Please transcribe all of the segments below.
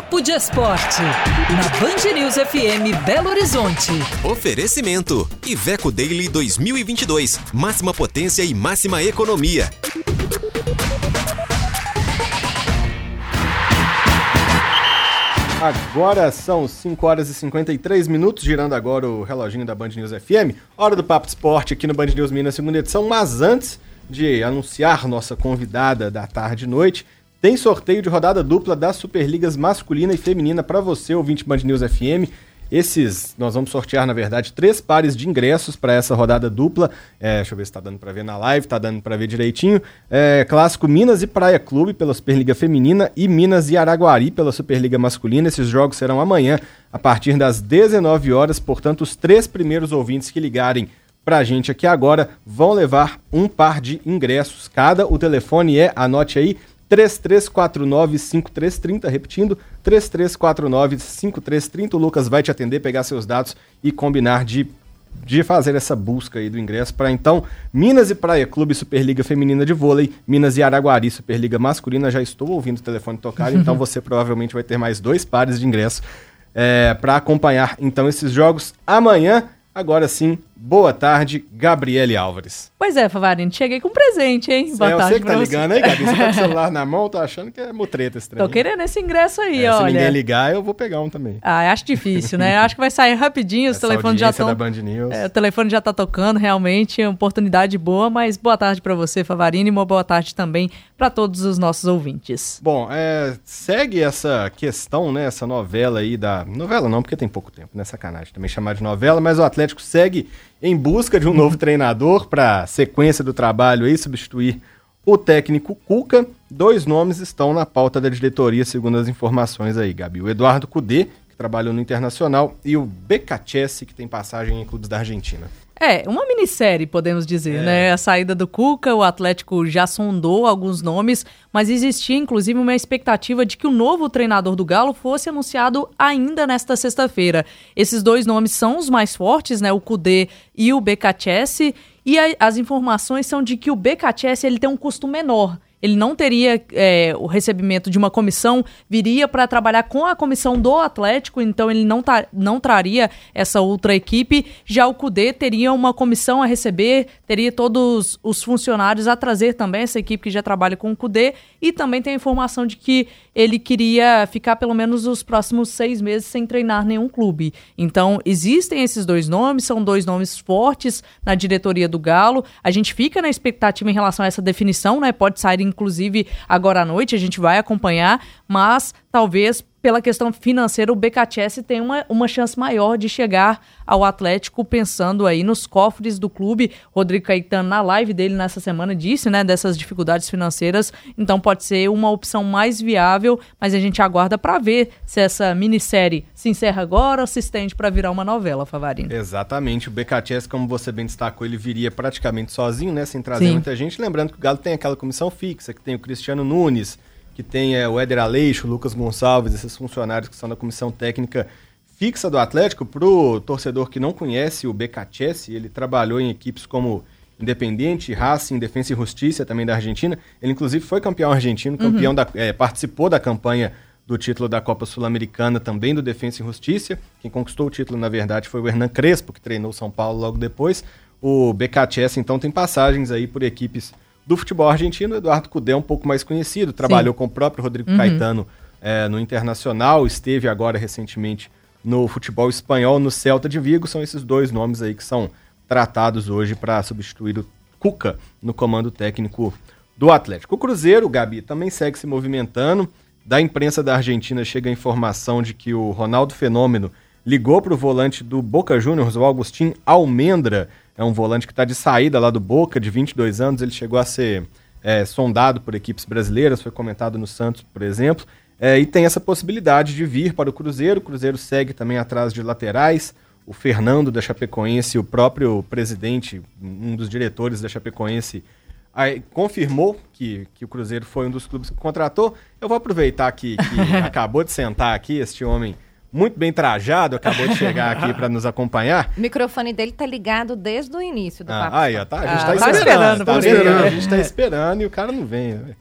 Papo de Esporte, na Band News FM Belo Horizonte. Oferecimento: Iveco Daily 2022. Máxima potência e máxima economia. Agora são 5 horas e 53 minutos, girando agora o reloginho da Band News FM. Hora do Papo de Esporte aqui no Band News Minas, segunda edição. Mas antes de anunciar nossa convidada da tarde e noite, tem sorteio de rodada dupla das Superligas masculina e feminina para você, ouvinte Band News FM. Esses, nós vamos sortear, na verdade, três pares de ingressos para essa rodada dupla. É, deixa eu ver se está dando para ver na live, está dando para ver direitinho. É, clássico Minas e Praia Clube pela Superliga Feminina e Minas e Araguari pela Superliga Masculina. Esses jogos serão amanhã, a partir das 19 horas. Portanto, os três primeiros ouvintes que ligarem para a gente aqui agora vão levar um par de ingressos cada. O telefone é, anote aí, 3349-5330, repetindo, 3349-5330. O Lucas vai te atender, pegar seus dados e combinar de, de fazer essa busca aí do ingresso para então Minas e Praia Clube Superliga Feminina de Vôlei, Minas e Araguari Superliga Masculina. Já estou ouvindo o telefone tocar, então você provavelmente vai ter mais dois pares de ingresso é, para acompanhar então esses jogos amanhã. Agora sim, boa tarde, Gabriele Álvares. Pois é, Favarino, cheguei com um presente, hein? Boa é, tarde. Você que tá ligando aí, Gabi. Você tá com o celular na mão, tô achando que é mutreta esse trem. Tô querendo esse ingresso aí, é, olha. Se ninguém ligar, eu vou pegar um também. Ah, acho difícil, né? acho que vai sair rapidinho, os telefones já estão. É, o telefone já tá tocando, realmente, é uma oportunidade boa, mas boa tarde para você, Favarino, e uma boa tarde também para todos os nossos ouvintes. Bom, é, segue essa questão, né? Essa novela aí da. Novela não, porque tem pouco tempo, né? Sacanagem também chamar de novela, mas o Atlético segue em busca de um novo treinador para sequência do trabalho aí, substituir o técnico Cuca. Dois nomes estão na pauta da diretoria, segundo as informações aí, Gabi. O Eduardo Cudê, que trabalhou no Internacional, e o Becachese, que tem passagem em clubes da Argentina. É, uma minissérie, podemos dizer, é. né? A saída do Cuca, o Atlético já sondou alguns nomes, mas existia inclusive uma expectativa de que o novo treinador do Galo fosse anunciado ainda nesta sexta-feira. Esses dois nomes são os mais fortes, né? O Cudê e o Becachese, e a, as informações são de que o Becachese ele tem um custo menor ele não teria é, o recebimento de uma comissão, viria para trabalhar com a comissão do Atlético, então ele não, tá, não traria essa outra equipe. Já o CUDE teria uma comissão a receber, teria todos os funcionários a trazer também, essa equipe que já trabalha com o CUDE, e também tem a informação de que ele queria ficar pelo menos os próximos seis meses sem treinar nenhum clube. Então, existem esses dois nomes, são dois nomes fortes na diretoria do Galo. A gente fica na expectativa em relação a essa definição, né? Pode sair inclusive agora à noite, a gente vai acompanhar, mas talvez pela questão financeira, o BKTS tem uma, uma chance maior de chegar ao Atlético pensando aí nos cofres do clube. Rodrigo Caetano, na live dele nessa semana, disse, né, dessas dificuldades financeiras, então pode ser uma opção mais viável, mas a gente aguarda para ver se essa minissérie se encerra agora ou se estende para virar uma novela, Favarino. Exatamente, o BKTS, como você bem destacou, ele viria praticamente sozinho, né, sem trazer Sim. muita gente, lembrando que o Galo tem aquela comissão fixa, que tem o Cristiano Nunes, que tem é, o Éder Aleixo, o Lucas Gonçalves, esses funcionários que são da comissão técnica fixa do Atlético. Para o torcedor que não conhece o Becachese, ele trabalhou em equipes como Independente, Racing, Defensa e Justiça, também da Argentina. Ele, inclusive, foi campeão argentino, uhum. campeão uhum. da, é, participou da campanha do título da Copa Sul-Americana, também do Defensa e Justiça. Quem conquistou o título, na verdade, foi o Hernan Crespo, que treinou São Paulo logo depois. O BKTS, então, tem passagens aí por equipes do futebol argentino. Eduardo Cudê é um pouco mais conhecido, trabalhou com o próprio Rodrigo Caetano é, no Internacional, esteve agora recentemente no futebol espanhol, no Celta de Vigo. São esses dois nomes aí que são tratados hoje para substituir o Cuca no comando técnico do Atlético. O Cruzeiro, Gabi, também segue se movimentando. Da imprensa da Argentina chega a informação de que o Ronaldo Fenômeno ligou para o volante do Boca Juniors, o Agustin Almendra. É um volante que está de saída lá do Boca, de 22 anos. Ele chegou a ser é, sondado por equipes brasileiras, foi comentado no Santos, por exemplo. É, e tem essa possibilidade de vir para o Cruzeiro. O Cruzeiro segue também atrás de laterais. O Fernando da Chapecoense, o próprio presidente, um dos diretores da Chapecoense, aí, confirmou que, que o Cruzeiro foi um dos clubes que contratou. Eu vou aproveitar que, que acabou de sentar aqui este homem muito bem trajado, acabou de chegar aqui para nos acompanhar. O microfone dele tá ligado desde o início do Ah, papo. aí, ó, tá, a gente Ah, tá, tá esperando, esperando, tá esperando, a gente tá esperando e o cara não vem. né?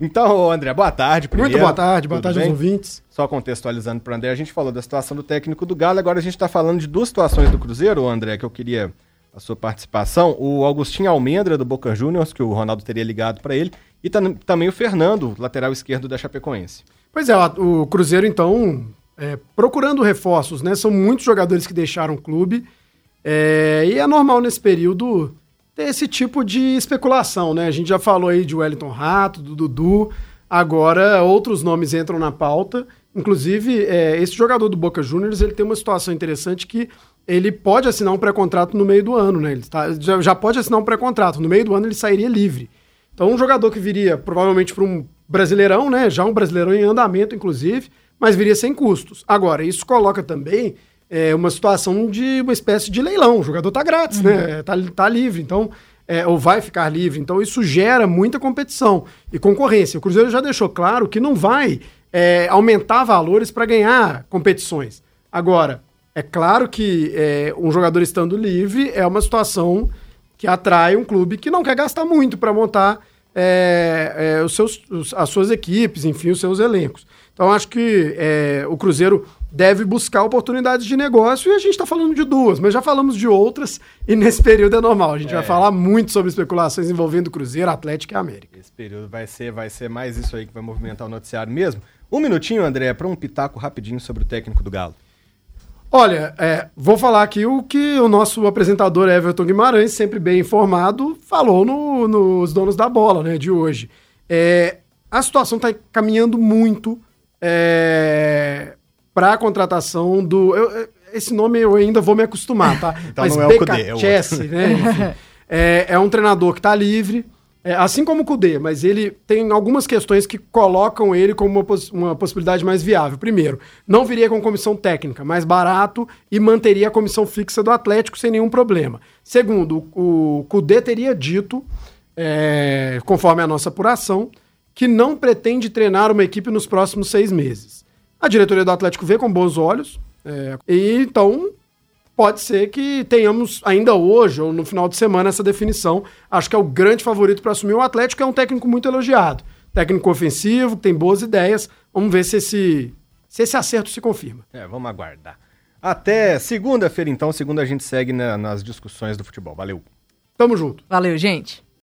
Então, André, boa tarde. Primeiro, Muito boa tarde, boa Tudo tarde aos bem? ouvintes. Só contextualizando para o André, a gente falou da situação do técnico do Galo, agora a gente está falando de duas situações do Cruzeiro, André, que eu queria a sua participação. O Augustinho Almendra, do Boca Juniors, que o Ronaldo teria ligado para ele, e tam- também o Fernando, lateral esquerdo da Chapecoense. Pois é, o Cruzeiro, então, é, procurando reforços, né? São muitos jogadores que deixaram o clube. é, e é normal nesse período ter esse tipo de especulação, né? A gente já falou aí de Wellington Rato, do Dudu. Agora outros nomes entram na pauta. Inclusive, é, esse jogador do Boca Juniors ele tem uma situação interessante que ele pode assinar um pré-contrato no meio do ano, né? Ele tá- já, já pode assinar um pré-contrato. No meio do ano ele sairia livre. Então, um jogador que viria provavelmente para um brasileirão, né? Já um brasileirão em andamento, inclusive, mas viria sem custos. Agora, isso coloca também é, uma situação de uma espécie de leilão. O jogador tá grátis, né? Tá, tá livre, então, é, ou vai ficar livre. Então, isso gera muita competição e concorrência. O Cruzeiro já deixou claro que não vai é, aumentar valores para ganhar competições. Agora, é claro que é, um jogador estando livre é uma situação que atrai um clube que não quer gastar muito para montar é, é, os seus, os- as suas equipes, enfim, os seus elencos. Então, acho que é, o Cruzeiro deve buscar oportunidades de negócio e a gente está falando de duas, mas já falamos de outras e nesse período é normal. A gente vai falar muito sobre especulações envolvendo Cruzeiro, Atlético e América. Esse período vai ser, vai ser mais isso aí que vai movimentar o noticiário mesmo. Um minutinho, André, para um pitaco rapidinho sobre o técnico do Galo. Olha, é, vou falar aqui o que o nosso apresentador Everton Guimarães, sempre bem informado, falou no- nos donos da bola né, de hoje. É, a situação está caminhando muito para a contratação do. eu- eu- esse nome eu ainda vou me acostumar, tá? Então não é o é. Chessi, né? Enfim, é, é um treinador que está livre, é, assim como o Kudê, mas ele tem algumas questões que colocam ele como uma, poss- uma possibilidade mais viável. Primeiro, não viria com comissão técnica, mais barato e manteria a comissão fixa do Atlético sem nenhum problema. Segundo, o, Kudê teria dito, é, conforme a nossa apuração, que não pretende treinar uma equipe nos próximos seis meses. A diretoria do Atlético vê com bons olhos, é, e então pode ser que tenhamos ainda hoje ou no final de semana essa definição. Acho que é o grande favorito para assumir o Atlético, é um técnico muito elogiado. Técnico ofensivo, que tem boas ideias. Vamos ver se esse, se esse acerto se confirma. É, vamos aguardar. Até segunda-feira, então. Segunda a gente segue na- nas discussões do futebol. Valeu. Tamo junto. Valeu, gente.